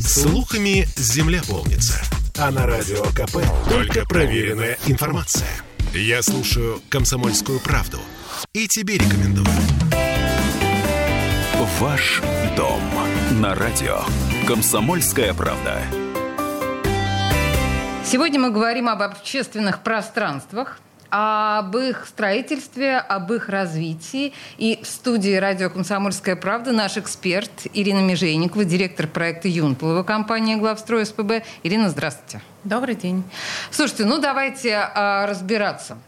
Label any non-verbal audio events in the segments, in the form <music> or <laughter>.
Слухами земля полнится. А на радио КП только проверенная информация. Я слушаю «Комсомольскую правду» и тебе рекомендую. Ваш дом на радио «Комсомольская правда». Сегодня мы говорим об общественных пространствах, об их строительстве, об их развитии. И в студии радио «Комсомольская правда» наш эксперт Ирина Межейникова, директор проекта «Юнплова» компании «Главстрой СПБ». Ирина, здравствуйте. Добрый день. Слушайте, ну давайте а, разбираться.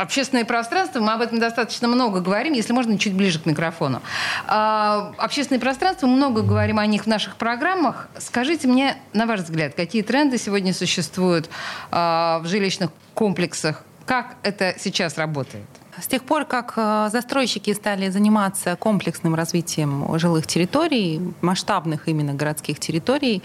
Общественное пространство, мы об этом достаточно много говорим, если можно, чуть ближе к микрофону. А, общественное пространство, много говорим о них в наших программах. Скажите мне, на ваш взгляд, какие тренды сегодня существуют а, в жилищных комплексах как это сейчас работает? С тех пор, как э, застройщики стали заниматься комплексным развитием жилых территорий, масштабных именно городских территорий,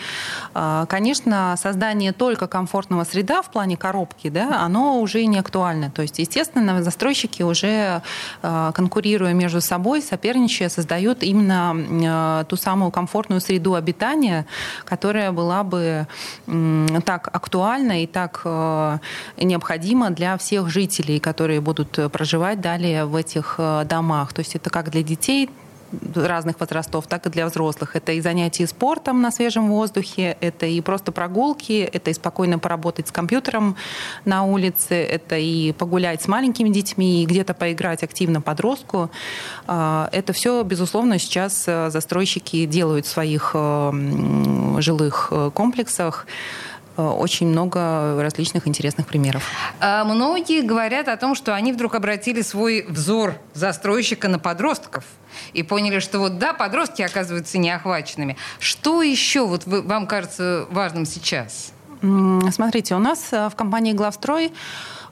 э, конечно, создание только комфортного среда в плане коробки, да, оно уже не актуально. То есть, естественно, застройщики уже э, конкурируя между собой, соперничая, создают именно ту самую комфортную среду обитания, которая была бы так актуальна и так необходима для всех жителей, которые будут проживать проживать далее в этих э, домах. То есть это как для детей, разных возрастов, так и для взрослых. Это и занятия спортом на свежем воздухе, это и просто прогулки, это и спокойно поработать с компьютером на улице, это и погулять с маленькими детьми, и где-то поиграть активно подростку. А, это все, безусловно, сейчас э, застройщики делают в своих э, жилых комплексах. Э, очень много различных интересных примеров. А многие говорят о том, что они вдруг обратили свой взор застройщика на подростков и поняли, что вот да, подростки оказываются неохваченными. Что еще вот вам кажется важным сейчас? Смотрите, у нас э, в компании «Главстрой»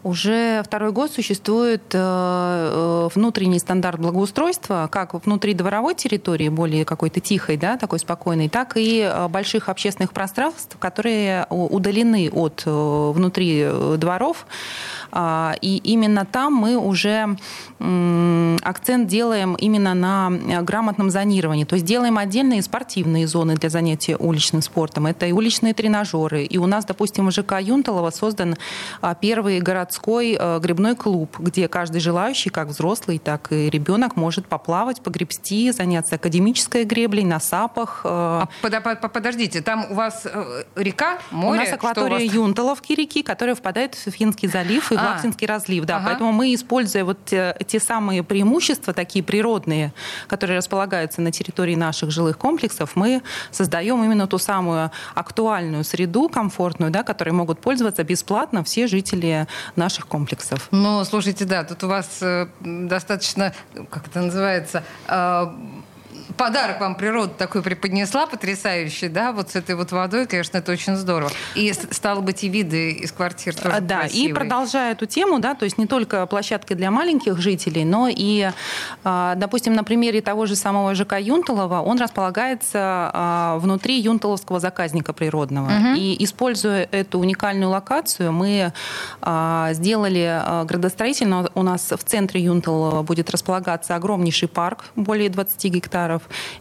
Уже второй год существует э, э, внутренний стандарт благоустройства, как внутри дворовой территории, более какой-то тихой, да, такой спокойной, так и э, больших общественных пространств, которые удалены от внутри дворов. А, и именно там мы уже акцент делаем именно на грамотном зонировании. То есть делаем отдельные спортивные зоны для занятия уличным спортом. Это и уличные тренажеры. И у нас, допустим, в ЖК Юнталова создан а, первый город городской э, грибной клуб, где каждый желающий, как взрослый, так и ребенок, может поплавать, погребсти, заняться академической греблей на сапах. Э. А, под, подождите, там у вас э, река, море? У нас акватория вас... Юнталовки реки, которая впадает в Финский залив и а. в Лахтинский разлив. Да, ага. Поэтому мы, используя вот те, те самые преимущества, такие природные, которые располагаются на территории наших жилых комплексов, мы создаем именно ту самую актуальную среду, комфортную, да, которой могут пользоваться бесплатно все жители наших комплексов. Ну, слушайте, да, тут у вас э, достаточно, как это называется, э, подарок вам природа такой преподнесла, потрясающий, да, вот с этой вот водой, конечно, это очень здорово. И стало быть, и виды из квартир тоже Да, красивые. и продолжая эту тему, да, то есть не только площадки для маленьких жителей, но и, а, допустим, на примере того же самого ЖК Юнталова, он располагается а, внутри Юнталовского заказника природного. Угу. И используя эту уникальную локацию, мы а, сделали градостроительно, у нас в центре Юнталова будет располагаться огромнейший парк, более 20 гектаров,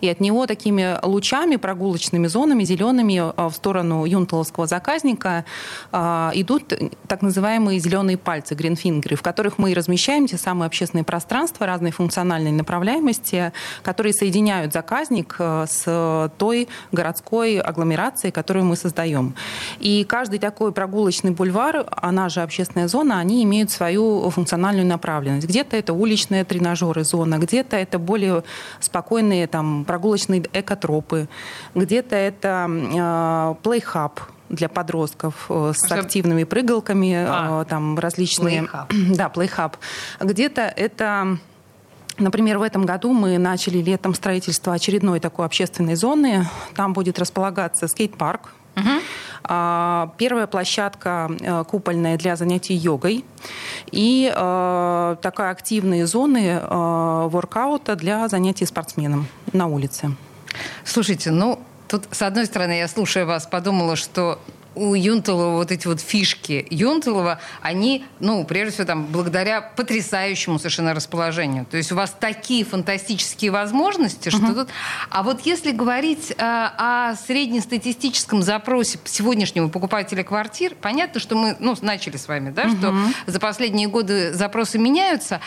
и от него такими лучами, прогулочными зонами, зелеными а, в сторону юнталовского заказника а, идут так называемые зеленые пальцы, гринфингеры, в которых мы и размещаем те самые общественные пространства разной функциональной направляемости, которые соединяют заказник а, с той городской агломерацией, которую мы создаем. И каждый такой прогулочный бульвар, она же общественная зона, они имеют свою функциональную направленность. Где-то это уличные тренажеры зона, где-то это более спокойные там прогулочные экотропы, где-то это плейхаб, для подростков э, с активными прыгалками, а, там различные... Play <clears throat> да, плейхаб. Где-то это Например, в этом году мы начали летом строительство очередной такой общественной зоны. Там будет располагаться скейт-парк, Угу. Первая площадка э, купольная для занятий йогой и э, такая активные зоны э, воркаута для занятий спортсменом на улице. Слушайте, ну тут с одной стороны я слушая вас подумала, что у Юнтелова вот эти вот фишки Юнтелова, они, ну, прежде всего, там, благодаря потрясающему совершенно расположению. То есть у вас такие фантастические возможности, что uh-huh. тут... А вот если говорить э, о среднестатистическом запросе сегодняшнего покупателя квартир, понятно, что мы, ну, начали с вами, да, uh-huh. что за последние годы запросы меняются,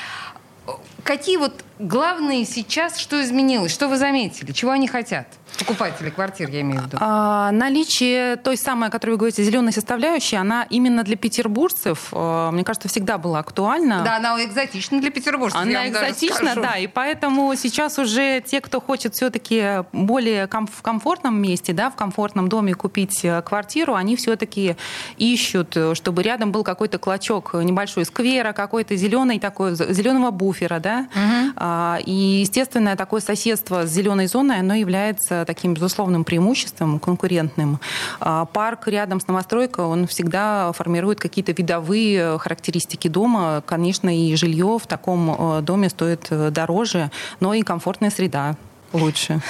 какие вот главные сейчас, что изменилось, что вы заметили, чего они хотят? Покупатели квартир, я имею в виду. А, наличие той самой, о которой вы говорите, зеленой составляющей, она именно для петербуржцев, э, мне кажется, всегда была актуальна. Да, она экзотична для петербуржцев. Она экзотична, да, и поэтому сейчас уже те, кто хочет все-таки более ком- в комфортном месте, да, в комфортном доме купить э, квартиру, они все-таки ищут, чтобы рядом был какой-то клочок небольшой сквера, какой-то зеленый такой, зеленого буфера, да, угу. и, естественно, такое соседство с зеленой зоной, оно является таким безусловным преимуществом конкурентным. А парк рядом с новостройкой, он всегда формирует какие-то видовые характеристики дома. Конечно, и жилье в таком э, доме стоит э, дороже, но и комфортная среда лучше.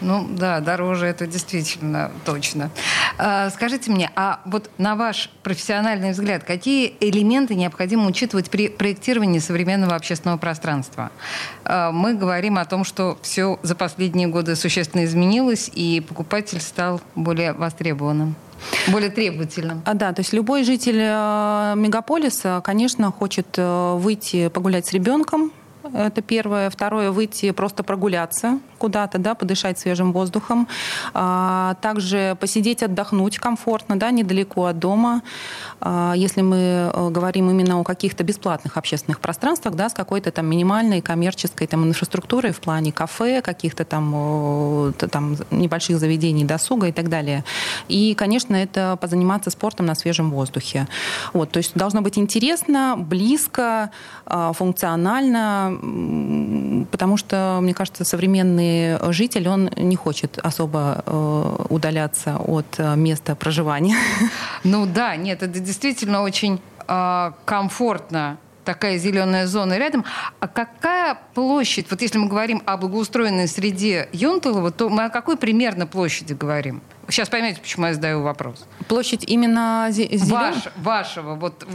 Ну да, дороже это действительно точно. А, скажите мне, а вот на ваш профессиональный взгляд, какие элементы необходимо учитывать при проектировании современного общественного пространства? А, мы говорим о том, что все за последние годы существенно изменилось, и покупатель стал более востребованным. Более требовательным. А, да, то есть любой житель э, мегаполиса, конечно, хочет э, выйти погулять с ребенком, это первое. Второе, выйти просто прогуляться куда-то, да, подышать свежим воздухом. А, также посидеть, отдохнуть комфортно, да, недалеко от дома. А, если мы э, говорим именно о каких-то бесплатных общественных пространствах, да, с какой-то там минимальной коммерческой там, инфраструктурой в плане кафе, каких-то там, там небольших заведений досуга и так далее. И, конечно, это позаниматься спортом на свежем воздухе. Вот, то есть должно быть интересно, близко, а, функционально, потому что, мне кажется, современный житель, он не хочет особо э, удаляться от э, места проживания. <laughs> Ну да, нет, это действительно очень э, комфортно такая зеленая зона рядом. А какая площадь, вот если мы говорим о благоустроенной среде Юнтулова, то мы о какой примерно площади говорим? Сейчас поймете, почему я задаю вопрос. Площадь именно зеленой? Ваш, вашего, вот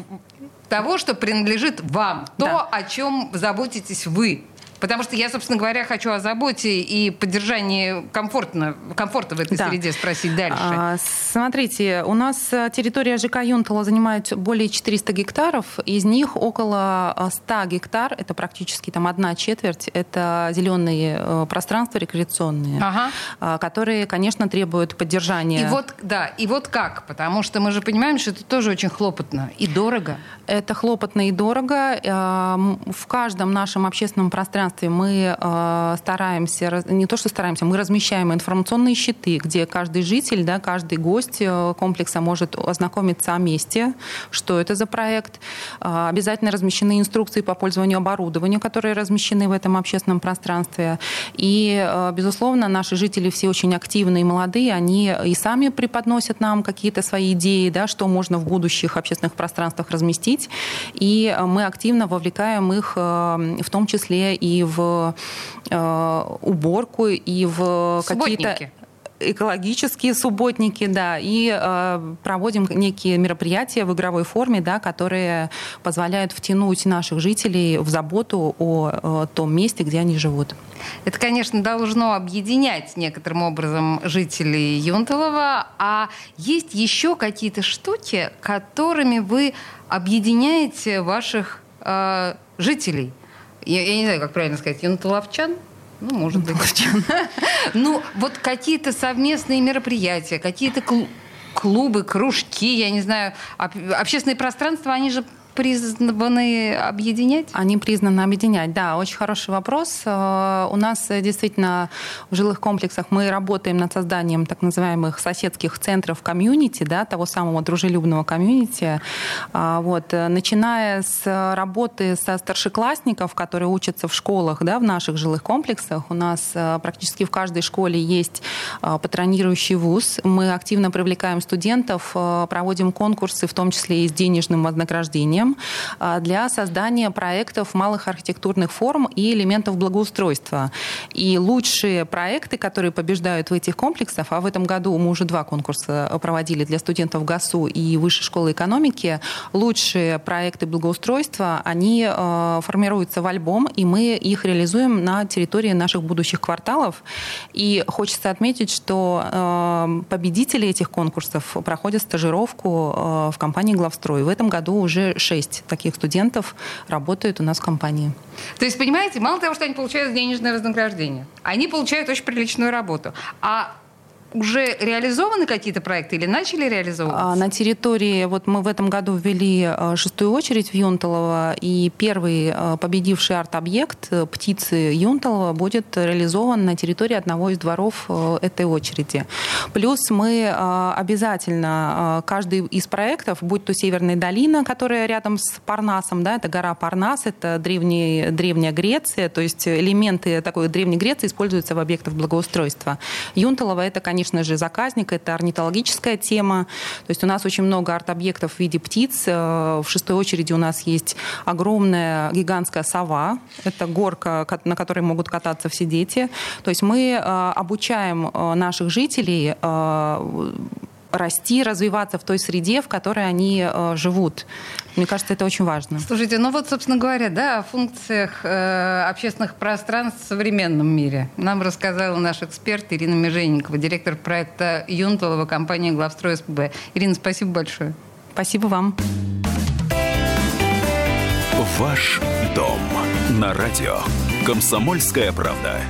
того, что принадлежит вам, то, да. о чем заботитесь вы. Потому что я, собственно говоря, хочу о заботе и поддержании комфортно, комфорта в этой да. среде спросить дальше. А, смотрите, у нас э, территория ЖК Юнтала занимает более 400 гектаров. Из них около 100 э, гектар, это практически там одна четверть, это зеленые э, пространства рекреационные, ага. А, которые, конечно, требуют поддержания. И вот, да, и вот как? Потому что мы же понимаем, что это тоже очень хлопотно и дорого. Это хлопотно и дорого. В каждом нашем общественном пространстве пространстве мы э, стараемся, не то что стараемся, мы размещаем информационные щиты, где каждый житель, да, каждый гость э, комплекса может ознакомиться о месте, что это за проект. Э, обязательно размещены инструкции по пользованию оборудованием, которые размещены в этом общественном пространстве. И, э, безусловно, наши жители все очень активные и молодые, они и сами преподносят нам какие-то свои идеи, да, что можно в будущих общественных пространствах разместить. И мы активно вовлекаем их в том числе и в э, уборку, и в какие-то экологические субботники, да, и э, проводим некие мероприятия в игровой форме, да, которые позволяют втянуть наших жителей в заботу о, о том месте, где они живут. Это, конечно, должно объединять некоторым образом жителей Юнталова, а есть еще какие-то штуки, которыми вы объединяете ваших э, жителей? Я, я не знаю, как правильно сказать, юнтоловчан? Ну, может быть. <laughs> Ну, вот какие-то совместные мероприятия, какие-то клубы, кружки, я не знаю, общественные пространства, они же признаны объединять? Они признаны объединять, да, очень хороший вопрос. Э, у нас э, действительно в жилых комплексах мы работаем над созданием так называемых соседских центров комьюнити, да, того самого дружелюбного комьюнити. А, вот. Э, начиная с работы со старшеклассников, которые учатся в школах, да, в наших жилых комплексах, у нас практически в каждой школе есть патронирующий вуз. Мы активно привлекаем студентов, проводим конкурсы, в том числе и с денежным вознаграждением учреждениям для создания проектов малых архитектурных форм и элементов благоустройства. И лучшие проекты, которые побеждают в этих комплексах, а в этом году мы уже два конкурса проводили для студентов ГАСУ и Высшей школы экономики, лучшие проекты благоустройства, они формируются в альбом, и мы их реализуем на территории наших будущих кварталов. И хочется отметить, что победители этих конкурсов проходят стажировку в компании «Главстрой». В этом году уже шесть таких студентов работают у нас в компании. То есть, понимаете, мало того, что они получают денежное вознаграждение, они получают очень приличную работу. А уже реализованы какие-то проекты или начали реализовываться? А, на территории, вот мы в этом году ввели а, шестую очередь в Юнталово, и первый а, победивший арт-объект э, «Птицы Юнталова» будет реализован на территории одного из дворов э, этой очереди. Плюс мы обязательно каждый из проектов, будь то Северная долина, которая рядом с Парнасом, да, это гора Парнас, это древний, древняя Греция, то есть элементы такой древней Греции используются в объектах благоустройства. Юнталово это, конечно, конечно же, заказник, это орнитологическая тема. То есть у нас очень много арт-объектов в виде птиц. Э, в шестой очереди у нас есть огромная гигантская сова. Это горка, на которой могут кататься все дети. То есть мы э, обучаем э, наших жителей расти, развиваться в той среде, в которой они э, живут. Мне кажется, это очень важно. Слушайте, ну вот, собственно говоря, да, о функциях э, общественных пространств в современном мире. Нам рассказала наш эксперт Ирина Меженникова, директор проекта Юнталова компании «Главстрой СПБ». Ирина, спасибо большое. Спасибо вам. Ваш дом на радио. Комсомольская правда.